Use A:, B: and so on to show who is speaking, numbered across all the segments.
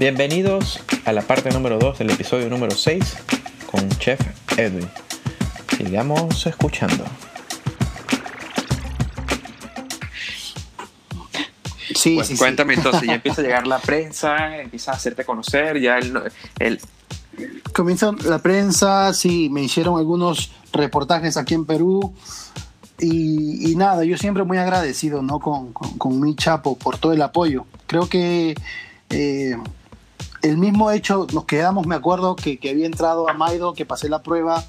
A: Bienvenidos a la parte número 2 del episodio número 6 con Chef Edwin. Sigamos escuchando.
B: Sí,
C: Pues
B: sí, sí.
C: cuéntame entonces, ya empieza a llegar la prensa, empieza a hacerte conocer, ya el, el
B: Comienza la prensa, sí, me hicieron algunos reportajes aquí en Perú. Y, y nada, yo siempre muy agradecido ¿no? con, con, con mi chapo por todo el apoyo. Creo que eh, el mismo hecho, nos quedamos, me acuerdo que, había entrado a Maido, que pasé la prueba,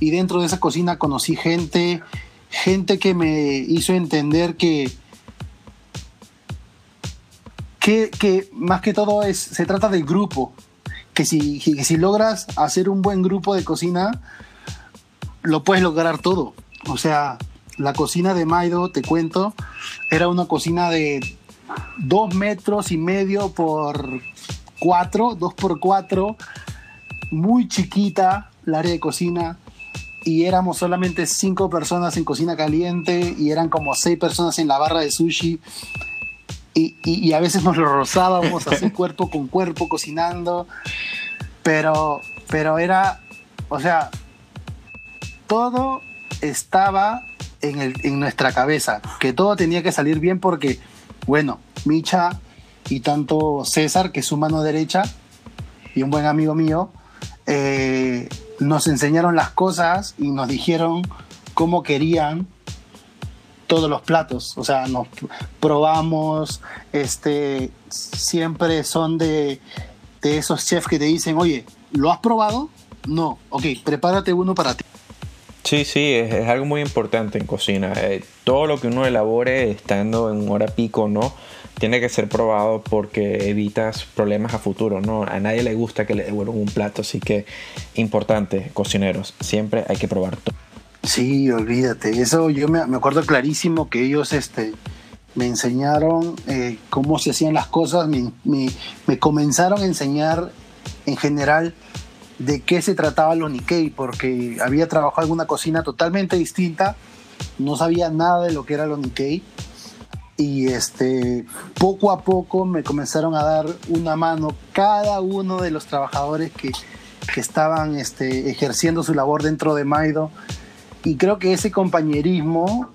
B: y dentro de esa cocina conocí gente, gente que me hizo entender que, que, que más que todo es, se trata del grupo, que si, que si logras hacer un buen grupo de cocina, lo puedes lograr todo. O sea, la cocina de Maido, te cuento, era una cocina de dos metros y medio por cuatro, dos por cuatro, muy chiquita el área de cocina y éramos solamente cinco personas en cocina caliente y eran como seis personas en la barra de sushi y, y, y a veces nos lo rozábamos así cuerpo con cuerpo cocinando, pero, pero era, o sea, todo estaba en, el, en nuestra cabeza, que todo tenía que salir bien porque, bueno, Micha y tanto César, que es su mano derecha y un buen amigo mío, eh, nos enseñaron las cosas y nos dijeron cómo querían todos los platos. O sea, nos probamos, este, siempre son de, de esos chefs que te dicen, oye, ¿lo has probado? No, ok, prepárate uno para ti.
A: Sí, sí, es, algo muy importante en cocina. Eh, todo lo que uno elabore estando en hora pico, ¿no? Tiene que ser probado porque evitas problemas a futuro, ¿no? A nadie le gusta que le devuelvan un plato, así que importante, cocineros, siempre hay que probar todo.
B: Sí, olvídate. Eso yo me, me acuerdo clarísimo que ellos este, me enseñaron eh, cómo se hacían las cosas, me, me, me, comenzaron a enseñar en general de qué se trataba lo Nikkei, porque había trabajado en una cocina totalmente distinta, no sabía nada de lo que era lo Nikkei. Y este, poco a poco me comenzaron a dar una mano cada uno de los trabajadores que, que estaban este, ejerciendo su labor dentro de Maido y creo que ese compañerismo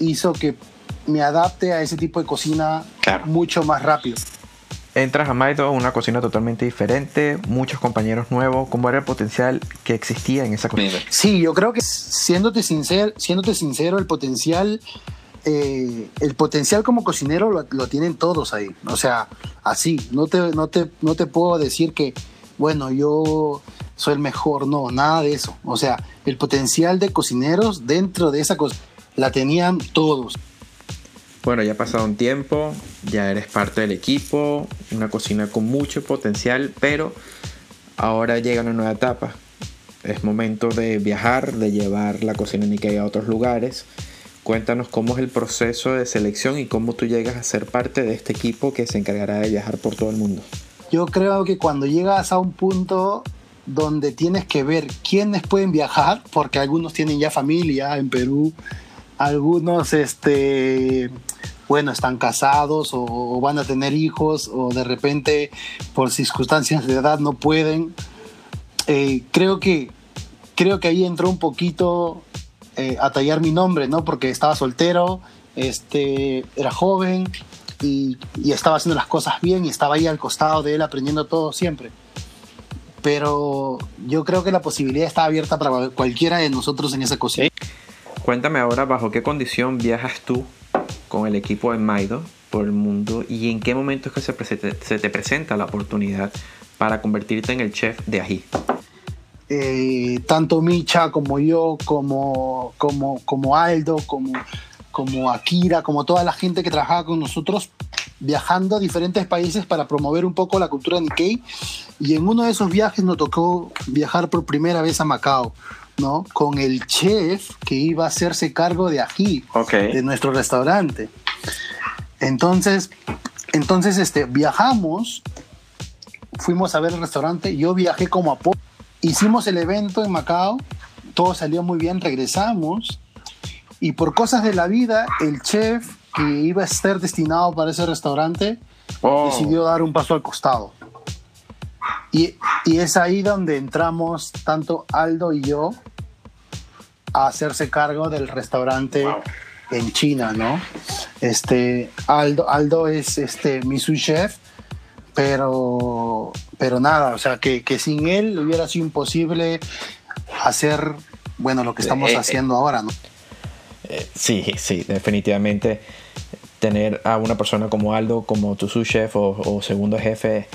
B: hizo que me adapte a ese tipo de cocina
A: Claro.
B: mucho más rápido.
A: Entras a Maido, una cocina totalmente diferente, muchos compañeros nuevos, ¿cómo era el potencial que existía en esa cocina?
B: Sí, yo creo que siéndote sincero, siéndote sincero el potencial, eh, el potencial como cocinero lo, tienen todos ahí. O sea, así, no te, no, te, no te puedo decir que, bueno, yo soy el mejor, no, nada de eso. O sea, el potencial de cocineros dentro de esa cosa la tenían todos.
A: Bueno, ya ha pasado un tiempo, ya eres parte del equipo, una cocina con mucho potencial, pero ahora llega una nueva etapa. Es momento de viajar, de llevar la cocina Nikkei a otros lugares. Cuéntanos cómo es el proceso de selección y cómo tú llegas a ser parte de este equipo que se encargará de viajar por todo el mundo.
B: Yo creo que cuando llegas a un punto donde tienes que ver quiénes pueden viajar, porque algunos tienen ya familia en Perú, algunos, este, bueno, están casados o, van a tener hijos o de repente por circunstancias de edad no pueden. Eh, creo que creo que ahí entró un poquito eh, a tallar mi nombre, ¿no? Porque estaba soltero, este, era joven y, y estaba haciendo las cosas bien y estaba ahí al costado de él aprendiendo todo siempre pero yo creo que la posibilidad está abierta para cualquiera de nosotros en esa cocina.
A: Cuéntame ahora bajo qué condición viajas tú con el equipo de Maido por el mundo y en qué momento es que se, se te presenta la oportunidad para convertirte en el chef de ají.
B: Eh, tanto Micha como yo, como, como, como Aldo, como, como Akira, como toda la gente que trabajaba con nosotros, viajando a diferentes países para promover un poco la cultura Nikkei. Y en uno de esos viajes nos tocó viajar por primera vez a Macao, ¿no? Con el chef que iba a hacerse cargo de
C: okay.
B: de nuestro restaurante. Entonces, entonces este, viajamos, fuimos a ver el restaurante, yo viajé como apoyo. Hicimos el evento en Macao, todo salió muy bien, regresamos y por cosas de la vida, el chef que iba a ser destinado para ese restaurante
C: Oh.
B: decidió dar un paso al costado. Y, y es ahí donde entramos tanto Aldo y yo a hacerse cargo del restaurante en China, ¿no? Este, Aldo, Aldo es este, mi sous chef, pero, pero nada, o sea, que, que sin él hubiera sido imposible hacer, bueno, lo que estamos
A: Eh, eh.
B: haciendo ahora, ¿no?
A: Eh, sí, sí, definitivamente tener a una persona como Aldo, como tu sous chef o, o segundo jefe,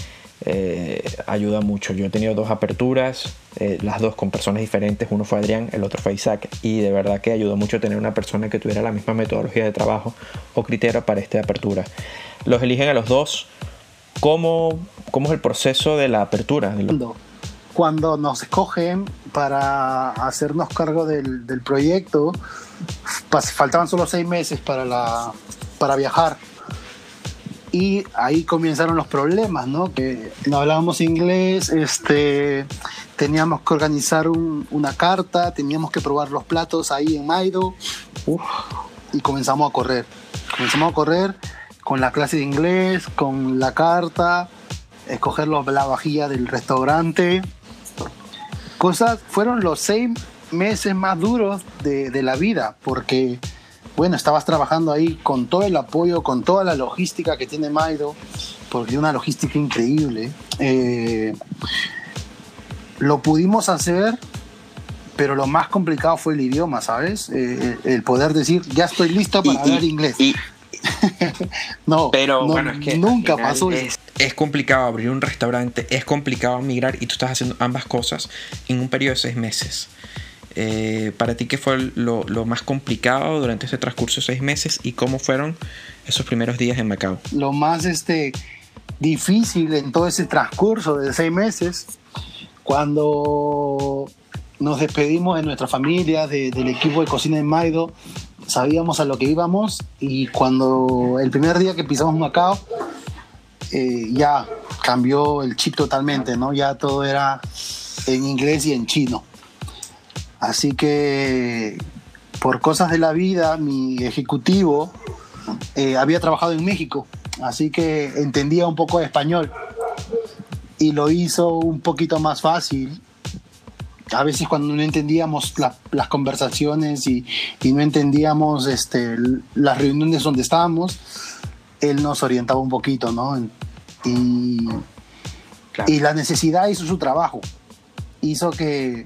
A: eh, ayuda mucho. Yo he tenido dos aperturas, eh, las dos con personas diferentes. Uno fue Adrián, el otro fue Isaac. Y de verdad que ayudó mucho tener una persona que tuviera la misma metodología de trabajo o criterio para esta apertura. Los eligen a los dos. ¿Cómo, cómo es el proceso de la apertura? De lo-
B: Cuando, nos escogen para hacernos cargo del, del proyecto, faltaban solo seis meses para, la, para viajar. Y ahí comenzaron los problemas, ¿no? Que no hablábamos inglés, este, teníamos que organizar un- una carta, teníamos que probar los platos ahí en Maido. Uf, y comenzamos a correr. Comenzamos a correr con la clase de inglés, con la carta, escoger los- la vajilla del restaurante. Cosas, fueron los seis meses más duros de, de la vida, porque, bueno, estabas trabajando ahí con todo el apoyo, con toda la logística que tiene Maido, porque una logística increíble. Eh, lo pudimos hacer, pero lo más complicado fue el idioma, ¿sabes? Eh, el poder decir, ya estoy listo para
C: Y-
B: hablar
C: y-
B: inglés.
C: y-
B: no,
C: pero
B: no,
C: bueno, es que
B: nunca pasó
C: es-
A: es complicado abrir un restaurante, es complicado migrar y tú estás haciendo ambas cosas en un periodo de seis meses. Eh, para ti, ¿qué fue lo, lo más complicado durante ese transcurso de seis meses y cómo fueron esos primeros días en Macao?
B: lo más este, difícil en todo ese transcurso de seis meses, cuando nos despedimos de nuestra familia, de- del equipo de cocina en Maido, sabíamos a lo que íbamos y cuando el primer día que pisamos Macao, eh, ya cambió el chip totalmente, ¿no? Ya todo era en inglés y en chino. Así que por cosas de la vida, mi ejecutivo eh, había trabajado en México, así que entendía un poco de español y lo hizo un poquito más fácil. A veces cuando no entendíamos la- las conversaciones y, y no entendíamos este, las reuniones donde estábamos, él nos orientaba un poquito, ¿no? Y,
C: Claro.
B: y la necesidad hizo su trabajo. Hizo que,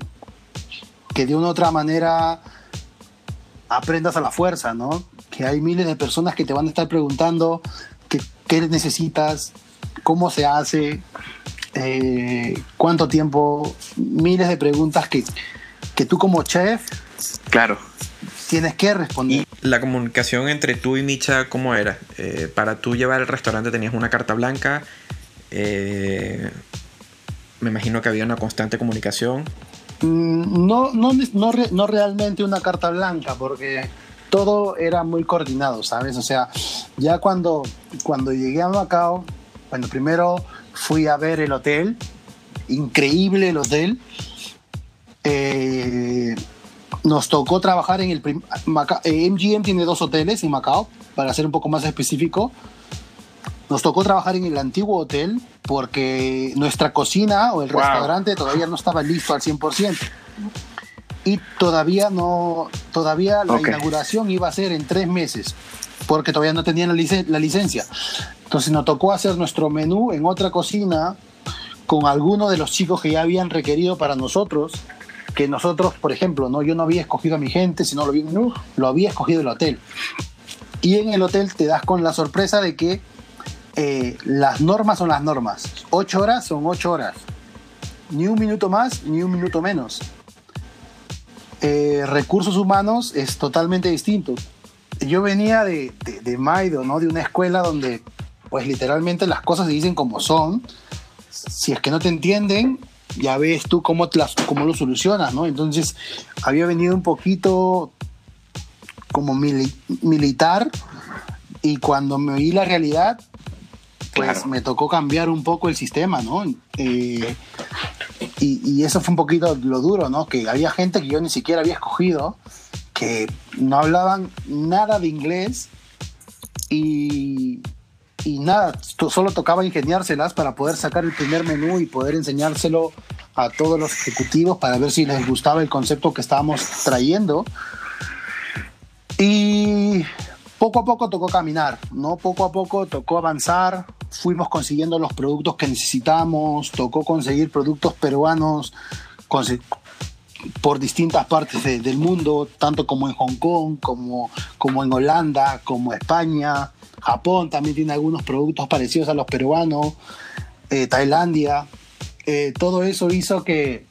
B: que de una u otra manera aprendas a la fuerza, ¿no? Que hay miles de personas que te van a estar preguntando qué, qué necesitas, cómo se hace, eh, cuánto tiempo, miles de preguntas que, que tú como chef
C: Claro.
B: tienes que responder.
A: Y la comunicación entre tú y Micha, ¿cómo era? Eh, para tú llevar el restaurante tenías una carta blanca. eh, me imagino que había una constante comunicación.
B: Mm, No, no, no, no realmente una carta blanca, porque todo era muy coordinado, ¿sabes? O sea, ya cuando, cuando llegué a Macao, bueno, primero fui a ver el hotel, increíble el hotel. Eh, nos tocó trabajar en el eh, MGM tiene dos hoteles en Macao, para ser un poco más específico. Nos tocó trabajar en el antiguo hotel porque nuestra cocina o el
C: Wow.
B: restaurante todavía no estaba listo al 100%. Y todavía no, todavía la
C: Ok.
B: inauguración iba a ser en tres meses, porque todavía no tenían la, la licencia. Entonces nos tocó hacer nuestro menú en otra cocina con algunos de los chicos que ya habían requerido para nosotros, que nosotros, por ejemplo, no yo no había escogido a mi gente, sino lo había, lo había escogido el hotel. Y en el hotel te das con la sorpresa de que eh, las normas son las normas. Ocho horas son ocho horas. Ni un minuto más, ni un minuto menos. Eh, recursos humanos es totalmente distinto. Yo venía de, de, de Maido, ¿no? De una escuela donde, pues literalmente las cosas se dicen como son. Si es que no te entienden, ya ves tú cómo, las, cómo lo solucionas, ¿no? Entonces, había venido un poquito como mili- militar y cuando me oí la realidad, pues
C: Claro.
B: me tocó cambiar un poco el sistema, ¿no? Eh, y, y eso fue un poquito lo duro, ¿no? Que había gente que yo ni siquiera había escogido, que no hablaban nada de inglés y, y nada, solo tocaba ingeniárselas para poder sacar el primer menú y poder enseñárselo a todos los ejecutivos para ver si les gustaba el concepto que estábamos trayendo. Y poco a poco tocó caminar, ¿no? Poco a poco tocó avanzar, fuimos consiguiendo los productos que necesitamos, tocó conseguir productos peruanos por distintas partes del mundo, tanto como en Hong Kong, como, como en Holanda, como España, Japón también tiene algunos productos parecidos a los peruanos, eh, Tailandia. Eh, todo eso hizo que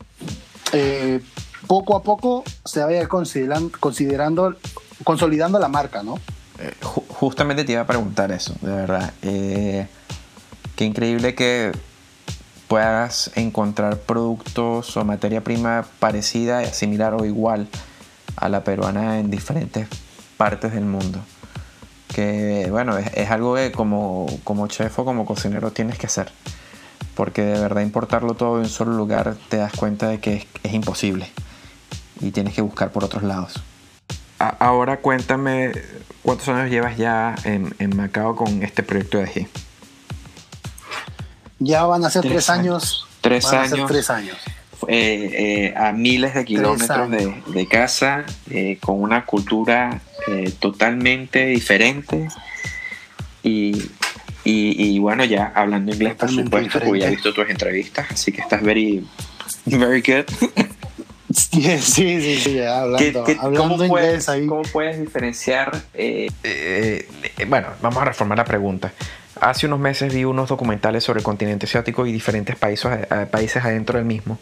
B: eh, poco a poco se vaya considerando, consolidando la marca, ¿no?
A: justamente te iba a preguntar eso, de verdad. qué increíble que puedas encontrar productos o materia prima parecida, similar o igual a la peruana en diferentes partes del mundo. Que bueno, es, algo que como, como chef o como cocinero tienes que hacer. Porque de verdad importarlo todo en un solo lugar te das cuenta de que es, imposible. Y tienes que buscar por otros lados. ahora cuéntame cuántos años llevas ya en, en Macao con este proyecto de ají.
B: Ya van a ser tres, años.
C: Tres
B: van
C: años.
B: A ser tres años.
C: Eh, eh, a miles de kilómetros de, casa, eh, con una cultura totalmente diferente. Y, y, bueno, ya hablando inglés, por supuesto, porque ya he visto tus entrevistas, así que estás very, very good.
B: Sí, sí, sí, hablando, hablando inglés ahí.
C: ¿Cómo puedes diferenciar?
A: bueno, vamos a reformar la pregunta. Hace unos meses vi unos documentales sobre el continente asiático y diferentes países, eh, países adentro del mismo.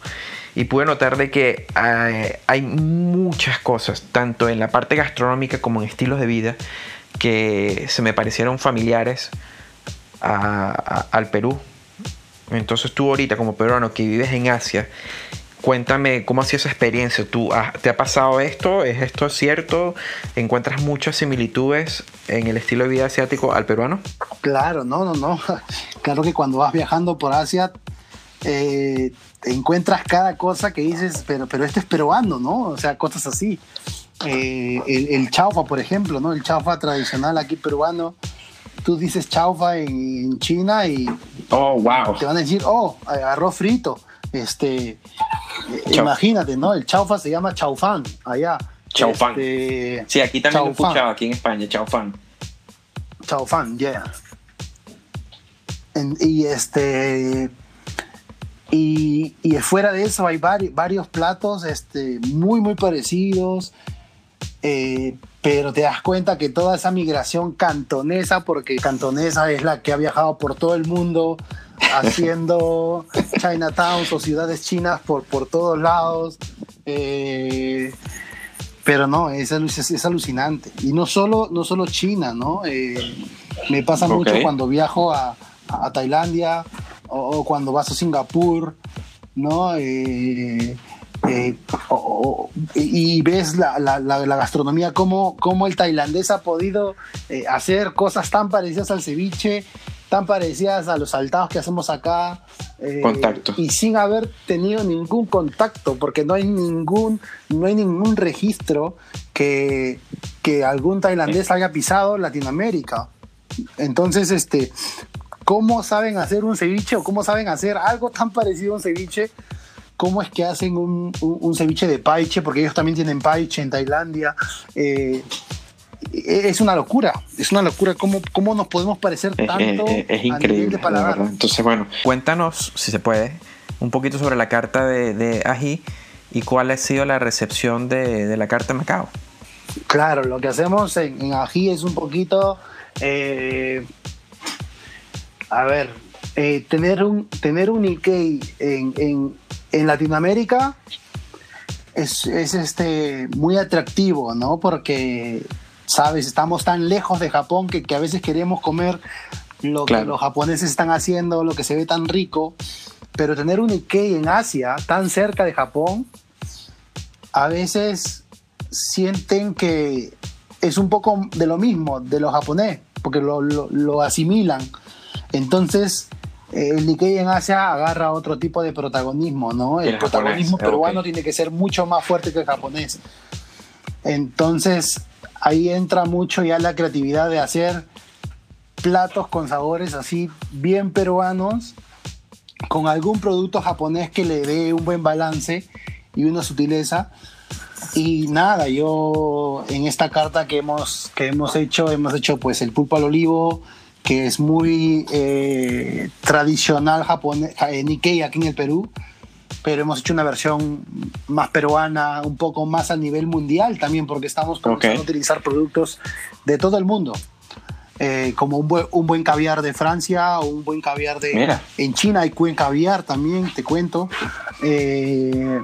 A: Y pude notar de que eh, hay muchas cosas, tanto en la parte gastronómica como en estilos de vida, que se me parecieron familiares al Perú. Entonces tú ahorita como peruano que vives en Asia Cuéntame cómo ha sido esa experiencia. ¿Tú, ¿Te ha pasado esto? ¿Es esto cierto? ¿Encuentras muchas similitudes en el estilo de vida asiático al peruano?
B: Claro, no, no, no. Claro que cuando vas viajando por Asia eh, te encuentras cada cosa que dices, pero, pero este es peruano, ¿no? O sea, cosas así. Eh, el, chaufa, por ejemplo, ¿no? El chaufa tradicional aquí peruano. Tú dices chaufa en, China y
C: oh, wow.
B: te van a decir, oh, arroz frito. Este, Imagínate, ¿no? El chaufa se llama chaufán allá.
C: Chaufán. Este, sí, aquí también lo he escuchado, aquí en España, chaufán.
B: Chaufán, yeah. y este. Y, y, fuera de eso hay varios platos este, muy, muy parecidos. Eh, pero te das cuenta que toda esa migración cantonesa, porque cantonesa es la que ha viajado por todo el mundo, haciendo Chinatowns o ciudades chinas por, por todos lados. Eh, pero no, es, es, alucinante. Y no solo, no solo China, ¿no? Eh, me pasa mucho cuando viajo a, a Tailandia o, cuando vas a Singapur, ¿no? Eh, y ves la, la, la, gastronomía, cómo, cómo, el tailandés ha podido hacer cosas tan parecidas al ceviche tan parecidas a los saltados que hacemos acá.
C: Eh, contacto.
B: Y sin haber tenido ningún contacto, porque no hay ningún, no hay ningún registro que, que algún tailandés haya pisado Latinoamérica. Entonces, este, ¿cómo saben hacer un ceviche o cómo saben hacer algo tan parecido a un ceviche? ¿Cómo es que hacen un, un, ceviche de paiche? Porque ellos también tienen paiche en Tailandia. Eh, es una locura, es una locura cómo, cómo nos podemos parecer tanto
C: es, increíble, de Entonces, bueno,
A: cuéntanos, si se puede, un poquito sobre la carta de, de Ají y cuál ha sido la recepción de, la carta de Macao.
B: Claro, lo que hacemos en, Ají es un poquito, eh, a ver, eh, tener un tener un Ikei en, en, Latinoamérica es, es, este muy atractivo, ¿no? Porque ¿sabes? Estamos tan lejos de Japón que, a veces queremos comer lo que los japoneses están haciendo, lo que se ve tan rico, pero tener un Ikei en Asia, tan cerca de Japón, a veces sienten que es un poco de lo mismo de los japoneses, porque lo, asimilan. Entonces, el Nikkei en Asia agarra otro tipo de protagonismo, ¿no? El, protagonismo peruano tiene que ser mucho más fuerte que el japonés. Entonces, ahí entra mucho ya la creatividad de hacer platos con sabores así bien peruanos, con algún producto japonés que le dé un buen balance y una sutileza. Y nada, yo en esta carta que hemos, que hemos hecho, hemos hecho pues el pulpo al olivo, que es muy eh, tradicional japonés, eh, Nikkei aquí en el Perú, pero hemos hecho una versión más peruana, un poco más a nivel mundial también, porque estamos comenzando a utilizar productos de todo el mundo. Eh, como un buen, un buen, caviar de Francia un buen caviar de... En China hay buen caviar también, te cuento. Eh,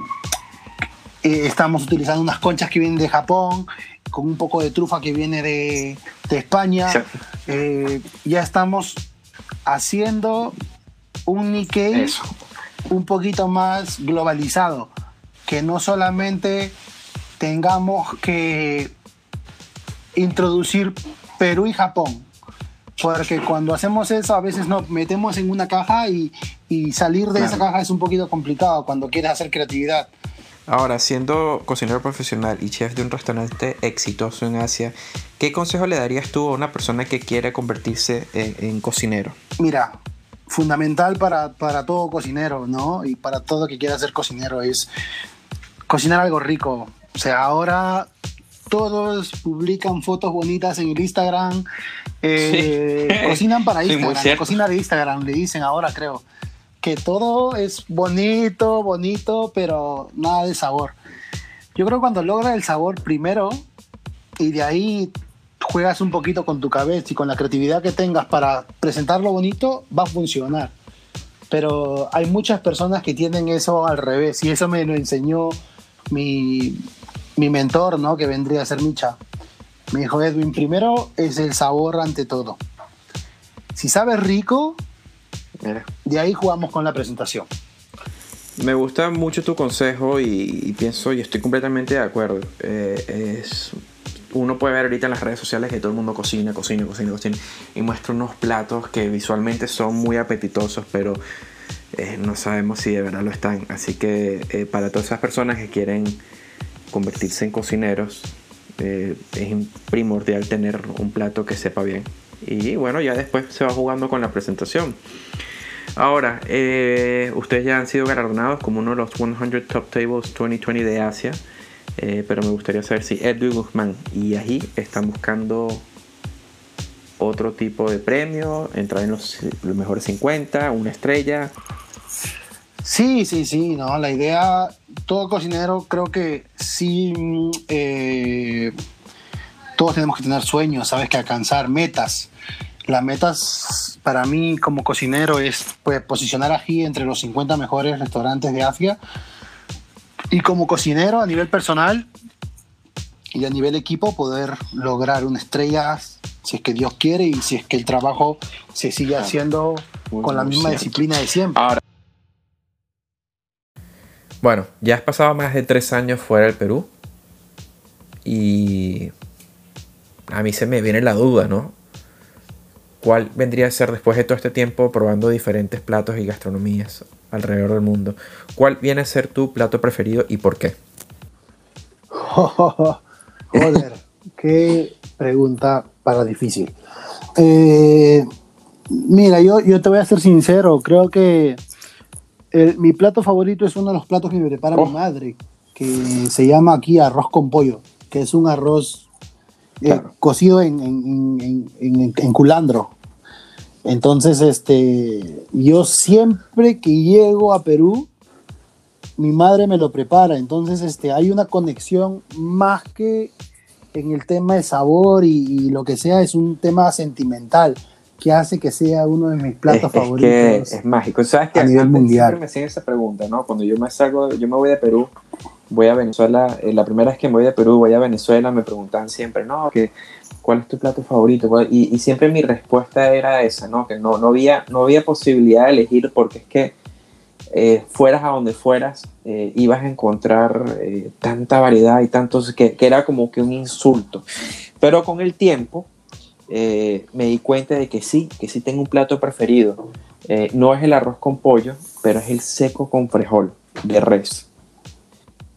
B: eh, estamos utilizando unas conchas que vienen de Japón, con un poco de trufa que viene de, de España. ya estamos haciendo un Nikkei un poquito más globalizado, que no solamente tengamos que introducir Perú y Japón, porque cuando hacemos eso a veces nos metemos en una caja y, salir de esa caja es un poquito complicado cuando quieres hacer creatividad.
A: Ahora, siendo cocinero profesional y chef de un restaurante exitoso en Asia, ¿qué consejo le darías tú a una persona que quiere convertirse en cocinero?
B: Mira, fundamental para, todo cocinero, ¿no? Y para todo que quiera ser cocinero es cocinar algo rico. O sea, ahora todos publican fotos bonitas en el Instagram, eh, cocinan para Instagram, cocina de Instagram, le dicen ahora creo, que todo es bonito, bonito, pero nada de sabor. Yo creo que cuando logra el sabor primero y de ahí juegas un poquito con tu cabeza y con la creatividad que tengas para presentarlo bonito, va a funcionar. Pero hay muchas personas que tienen eso al revés y eso me lo enseñó mi, mi mentor, ¿no? Que vendría a ser Micha. Me dijo, Edwin, primero es el sabor ante todo. Si sabes rico, de ahí jugamos con la presentación.
A: Me gusta mucho tu consejo y, pienso y estoy completamente de acuerdo. Eh, es uno puede ver ahorita en las redes sociales que todo el mundo cocina, cocina, cocina, cocina y muestra unos platos que visualmente son muy apetitosos, pero eh, no sabemos si de verdad lo están. Así que eh, para todas esas personas que quieren convertirse en cocineros, eh, es primordial tener un plato que sepa bien. Y bueno, ya después se va jugando con la presentación. Ahora, ustedes ya han sido galardonados como uno de los 100 Top Tables 2020 de Asia. Eh, pero me gustaría saber si Edwin Guzmán y ahí están buscando otro tipo de premio, entrar en los, mejores 50, una estrella.
B: Sí, sí, sí, no, la idea, todo cocinero creo que sí, eh, todos tenemos que tener sueños, sabes que alcanzar metas. Las metas para mí como cocinero es pues, posicionar aquí entre los 50 mejores restaurantes de Asia y como cocinero a nivel personal y a nivel equipo poder lograr una estrella si es que Dios quiere y si es que el trabajo se sigue haciendo con la misma disciplina de siempre.
A: bueno, ya has pasado más de tres años fuera del Perú y a mí se me viene la duda, ¿no? ¿Cuál vendría a ser después de todo este tiempo probando diferentes platos y gastronomías? Alrededor del mundo. ¿Cuál viene a ser tu plato preferido y por qué?
B: joder, qué pregunta para difícil. Eh, mira, yo, yo te voy a ser sincero, creo que mi plato favorito es uno de los platos que me prepara mi oh. madre, que se llama aquí arroz con pollo, que es un arroz eh, cocido en, en, en, en, culandro. Entonces, este, yo siempre que llego a Perú, mi madre me lo prepara. Entonces, este, hay una conexión más que en el tema de sabor y, lo que sea, es un tema sentimental que hace que sea uno de mis platos favoritos.
C: Es, que es mágico. ¿Sabes que a nivel mundial. Siempre me hacen esa pregunta, ¿no? Cuando yo me salgo, yo me voy de Perú, voy a Venezuela, eh, la primera vez que me voy de Perú, voy a Venezuela, me preguntan siempre, no, que ¿cuál es tu plato favorito? Y, siempre mi respuesta era esa, ¿no? Que no, no, había, no había posibilidad de elegir porque es que eh, fueras a donde fueras, eh, ibas a encontrar eh, tanta variedad y tantos, que, que, era como que un insulto. Pero con el tiempo me di cuenta de que sí, que sí tengo un plato preferido. no es el arroz con pollo, pero es el seco con frijol de res.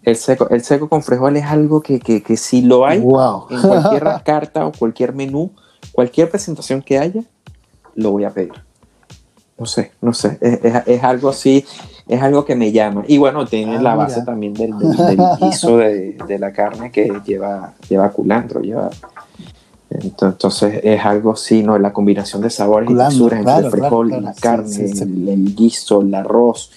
C: El seco, el seco con frijol es algo que, que, si lo hay en cualquier carta o cualquier menú, cualquier presentación que haya, lo voy a pedir. No sé, no sé, es, algo así, es algo que me llama. Y bueno, tiene ah, la base también del, guiso de, la carne que lleva, lleva culantro, lleva entonces es algo así, ¿no? La combinación de sabores y texturas entre el frijol la carne, el, guiso, el arroz.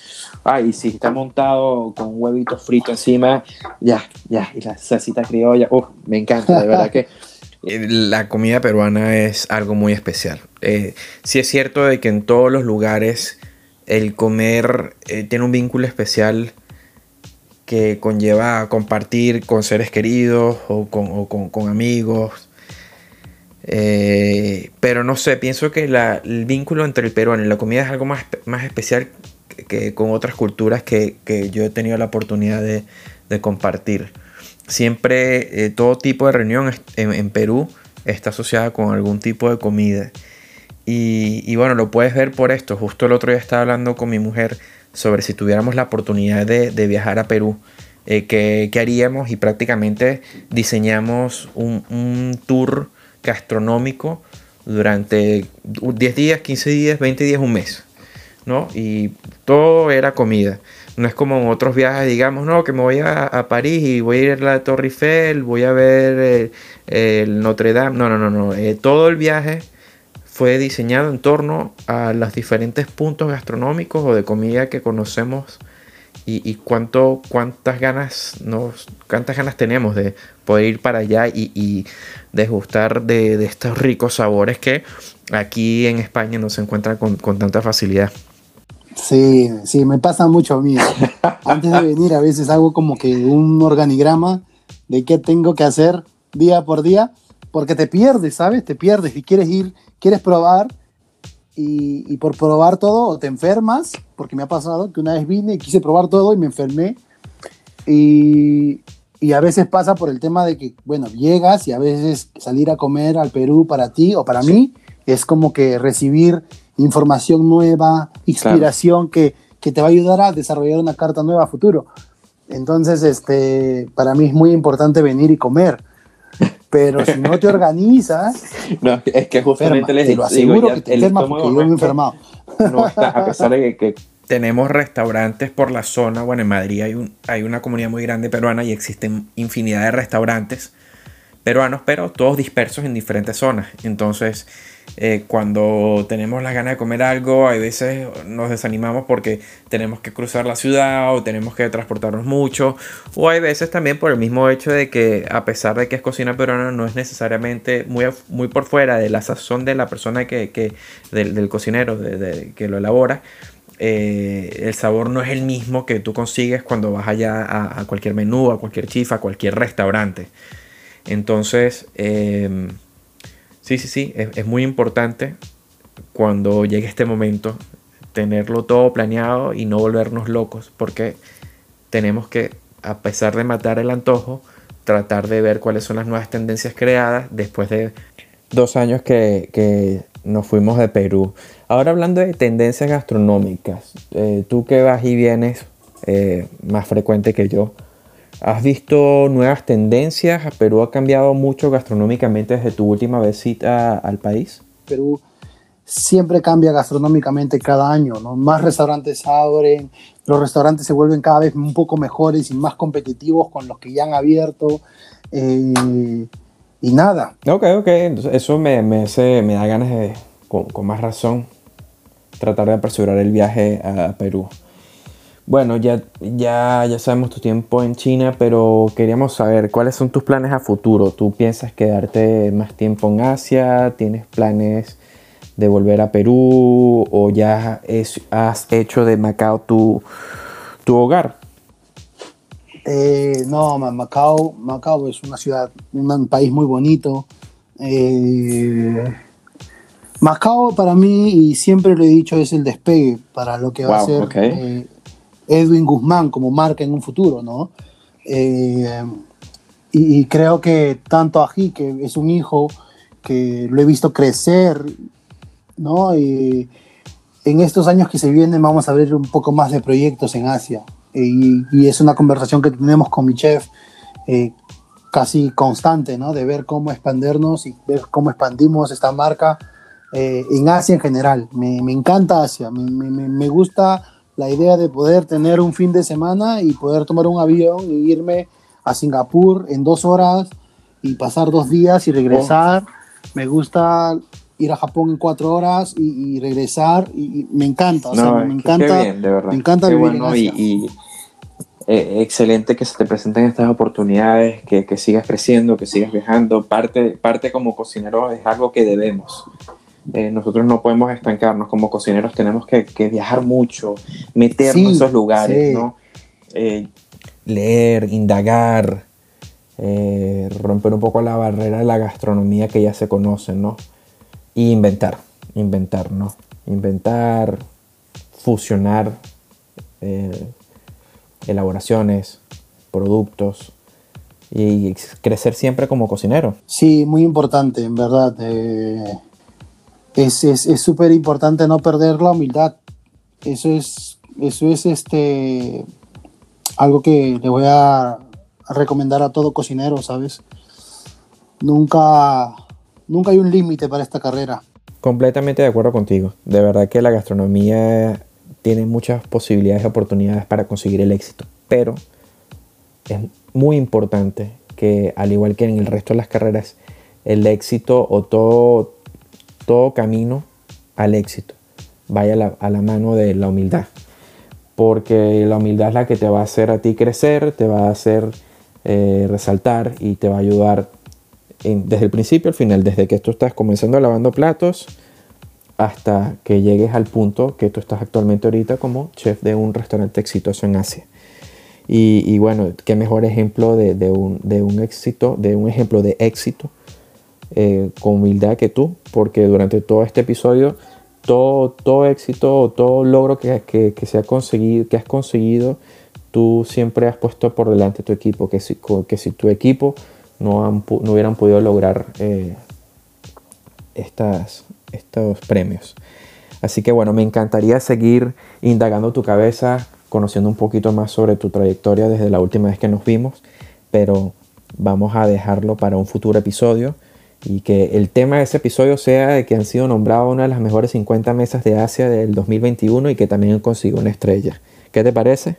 C: Ay, y si está montado con un huevito frito encima, ya, ya. Y la salsita criolla, uf, me encanta, de verdad que.
A: Eh, la comida peruana es algo muy especial. Eh, sí es cierto de que en todos los lugares el comer eh, tiene un vínculo especial que conlleva compartir con seres queridos o con amigos eh, pero no sé, pienso que el vínculo entre el peruano y la comida es algo más, más especial que, con otras culturas que, yo he tenido la oportunidad de, compartir. Siempre, eh, todo tipo de reunión en, Perú está asociada con algún tipo de comida. Y, bueno, lo puedes ver por esto. Justo el otro día estaba hablando con mi mujer sobre si tuviéramos la oportunidad de, viajar a Perú. Eh, ¿qué, haríamos? Y prácticamente diseñamos un, un tour gastronómico durante 10 días, 15 días, 20 días, un mes. ¿No? Y todo era comida. No es como en otros viajes, digamos, no, que me voy a, París y voy a ir a la Torre Eiffel, voy a ver el, Notre Dame. No, no, no, no. Eh, todo el viaje fue diseñado en torno a los diferentes puntos gastronómicos o de comida que conocemos y, cuánto, cuántas ganas cuántas ganas tenemos de poder ir para allá y, y degustar de, estos ricos sabores que aquí en España no se encuentran con, tanta facilidad.
B: Sí, sí, me pasa mucho a mí. Antes de venir a veces hago como que un organigrama de qué tengo que hacer día por día, porque te pierdes, ¿sabes? Te pierdes y quieres ir, quieres probar y, por probar todo te enfermas, porque me ha pasado que una vez vine y quise probar todo y me enfermé. Y, y, a veces pasa por el tema de que, bueno, llegas y a veces salir a comer al Perú para ti o para mí es como que recibir información nueva, inspiración que, que, te va a ayudar a desarrollar una carta nueva a futuro. Entonces, este, para mí es muy importante venir y comer pero si no te organizas.
C: No, es que justamente les
B: lo aseguro que te enfermas porque yo me he enfermado.
A: No está, a pesar de que, tenemos restaurantes por la zona. Bueno, en Madrid hay, un, hay una comunidad muy grande peruana y existen infinidad de restaurantes peruanos, pero todos dispersos en diferentes zonas. Entonces, eh, cuando tenemos la ganas de comer algo, hay veces nos desanimamos porque tenemos que cruzar la ciudad o tenemos que transportarnos mucho. O hay veces también por el mismo hecho de que a pesar de que es cocina peruana, no es necesariamente muy, muy por fuera de la sazón de la persona que, del, cocinero que lo elabora. Eh, el sabor no es el mismo que tú consigues cuando vas allá a, cualquier menú, a cualquier chifa, a cualquier restaurante. Entonces, em, Sí, sí, sí, es, muy importante cuando llegue este momento tenerlo todo planeado y no volvernos locos, porque tenemos que, a pesar de matar el antojo, tratar de ver cuáles son las nuevas tendencias creadas después de dos años que, nos fuimos de Perú. Ahora hablando de tendencias gastronómicas, eh, tú que vas y vienes eh, más frecuente que yo, ¿Has visto nuevas tendencias? ¿Perú ha cambiado mucho gastronómicamente desde tu última visita al país?
B: Perú siempre cambia gastronómicamente cada año, ¿no? Más restaurantes abren, los restaurantes se vuelven cada vez un poco mejores y más competitivos con los que ya han abierto. Eh, y nada.
A: Ok, ok, Entonces, eso me, me, me da ganas de, con, con, más razón, tratar de apresurar el viaje a Perú. Bueno, ya, ya, ya sabemos tu tiempo en China, pero queríamos saber cuáles son tus planes a futuro. ¿Tú piensas quedarte más tiempo en Asia? ¿Tienes planes de volver a Perú? ¿O ya has hecho de Macao tu, tu hogar?
B: Eh, no, Macao, Macao es una ciudad, un país muy bonito. Eh, Macao para mí, y siempre lo he dicho, es el despegue para lo que va a ser eh, Edwin Guzmán como marca en un futuro, ¿no? Eh, y, creo que tanto aquí, que es un hijo que lo he visto crecer, ¿no? Y en estos años que se vienen vamos a ver un poco más de proyectos en Asia. Y, es una conversación que tenemos con mi chef eh, casi constante, ¿no? De ver cómo expandernos y ver cómo expandimos esta marca eh, en Asia en general. Me, encanta Asia, me, gusta la idea de poder tener un fin de semana y poder tomar un avión e irme a Singapur en dos horas y pasar dos días y regresar. Me gusta ir a Japón en cuatro horas y, regresar y, me encanta, o sea, me encanta, me encanta vivir en Asia.
C: Y, eh, excelente que se te presenten estas oportunidades, que, que, sigas creciendo, que sigas viajando. Parte, parte como cocinero es algo que debemos. Eh, nosotros no podemos estancarnos como cocineros, tenemos que, que viajar mucho, meternos en esos lugares, ¿no?
A: Eh, leer, indagar, romper un poco la barrera de la gastronomía que ya se conoce, ¿no? Y inventar, inventar, ¿no? Inventar, fusionar elaboraciones, productos y crecer siempre como cocinero.
B: Sí, muy importante, en verdad. Eh, es súper importante no perder la humildad. Eso es, eso es este, algo que le voy a recomendar a todo cocinero, ¿sabes? Nunca, nunca hay un límite para esta carrera.
A: Completamente de acuerdo contigo. De verdad que la gastronomía tiene muchas posibilidades y oportunidades para conseguir el éxito, pero es muy importante que al igual que en el resto de las carreras, el éxito o todo, todo camino al éxito vaya a la, mano de la humildad. Porque la humildad es la que te va a hacer a ti crecer, te va a hacer eh, resaltar y te va a ayudar desde el principio al final, desde que tú estás comenzando lavando platos hasta que llegues al punto que tú estás actualmente ahorita como chef de un restaurante exitoso en Asia. Y, bueno, qué mejor ejemplo de, un, éxito, de un ejemplo de éxito eh, con humildad que tú, porque durante todo este episodio, todo, todo éxito, todo logro que, se ha conseguido, que has conseguido, tú siempre has puesto por delante tu equipo, que si, que si tu equipo no, no hubieran podido lograr eh, estas, estos premios. Así que bueno, me encantaría seguir indagando tu cabeza, conociendo un poquito más sobre tu trayectoria desde la última vez que nos vimos, pero vamos a dejarlo para un futuro episodio y que el tema de ese episodio sea de que han sido nombrados una de las mejores 50 mesas de Asia del 2021 y que también consigo una estrella. ¿Qué te parece?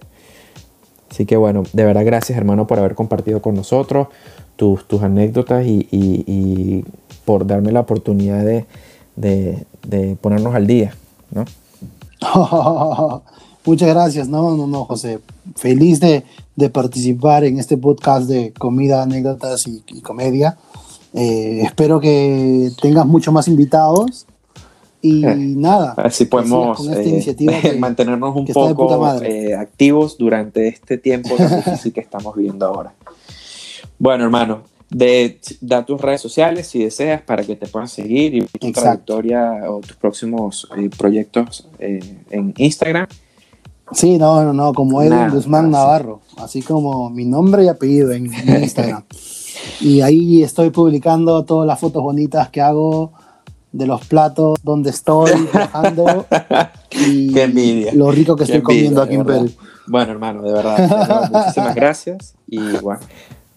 A: Así que bueno, de verdad gracias hermano por haber compartido con nosotros tus, tus anécdotas y por darme la oportunidad de, de, ponernos al día, ¿no?
B: Muchas gracias, no, no, no, José. Feliz de, participar en este podcast de comida, anécdotas y, comedia. Eh, espero que tengas mucho más invitados y eh, nada.
C: Así podemos eh, mantenernos un poco activos durante este tiempo tan difícil que estamos viviendo ahora. Bueno, hermano, de dar tus redes sociales si deseas para que te puedan seguir y tu trayectoria o tus próximos eh, proyectos eh, en Instagram.
B: Sí, no, no, no, como Edwin Guzmán Navarro, así como mi nombre y apellido en, Instagram. y ahí estoy publicando todas las fotos bonitas que hago de los platos, donde estoy trabajando y lo rico que estoy comiendo aquí en Perú.
C: Bueno, hermano, de verdad, muchísimas gracias y bueno.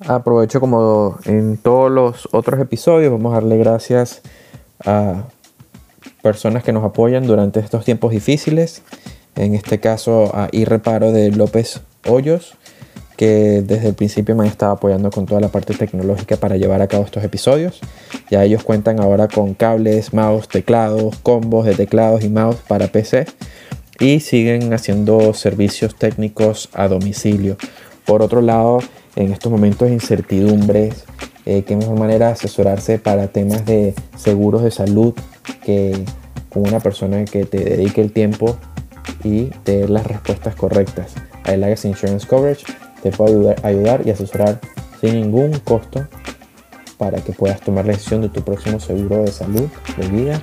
A: Aprovecho como en todos los otros episodios, vamos a darle gracias a personas que nos apoyan durante estos tiempos difíciles. En este caso a Irreparo de López Hoyos, que desde el principio me han estado apoyando con toda la parte tecnológica para llevar a cabo estos episodios. Ya ellos cuentan ahora con cables, mouse, teclados, combos de teclados y mouse para PC y siguen haciendo servicios técnicos a domicilio. Por otro lado, en estos momentos de incertidumbres, eh, qué mejor manera de asesorarse para temas de seguros de salud que con una persona que te dedique el tiempo y te dé las respuestas correctas. Legacy Insurance Coverage te ayudar, ayudar y asesorar sin ningún costo para que puedas tomar la decisión de tu próximo seguro de salud, de vida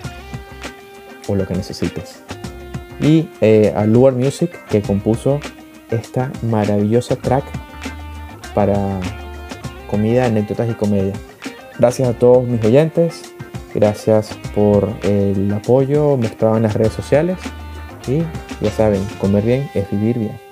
A: o lo que necesites. Y eh, a Luar Music que compuso esta maravillosa track para comida, anécdotas y comedia. Gracias a todos mis oyentes, gracias por el apoyo mostrado en las redes sociales y ya saben, comer bien es vivir bien.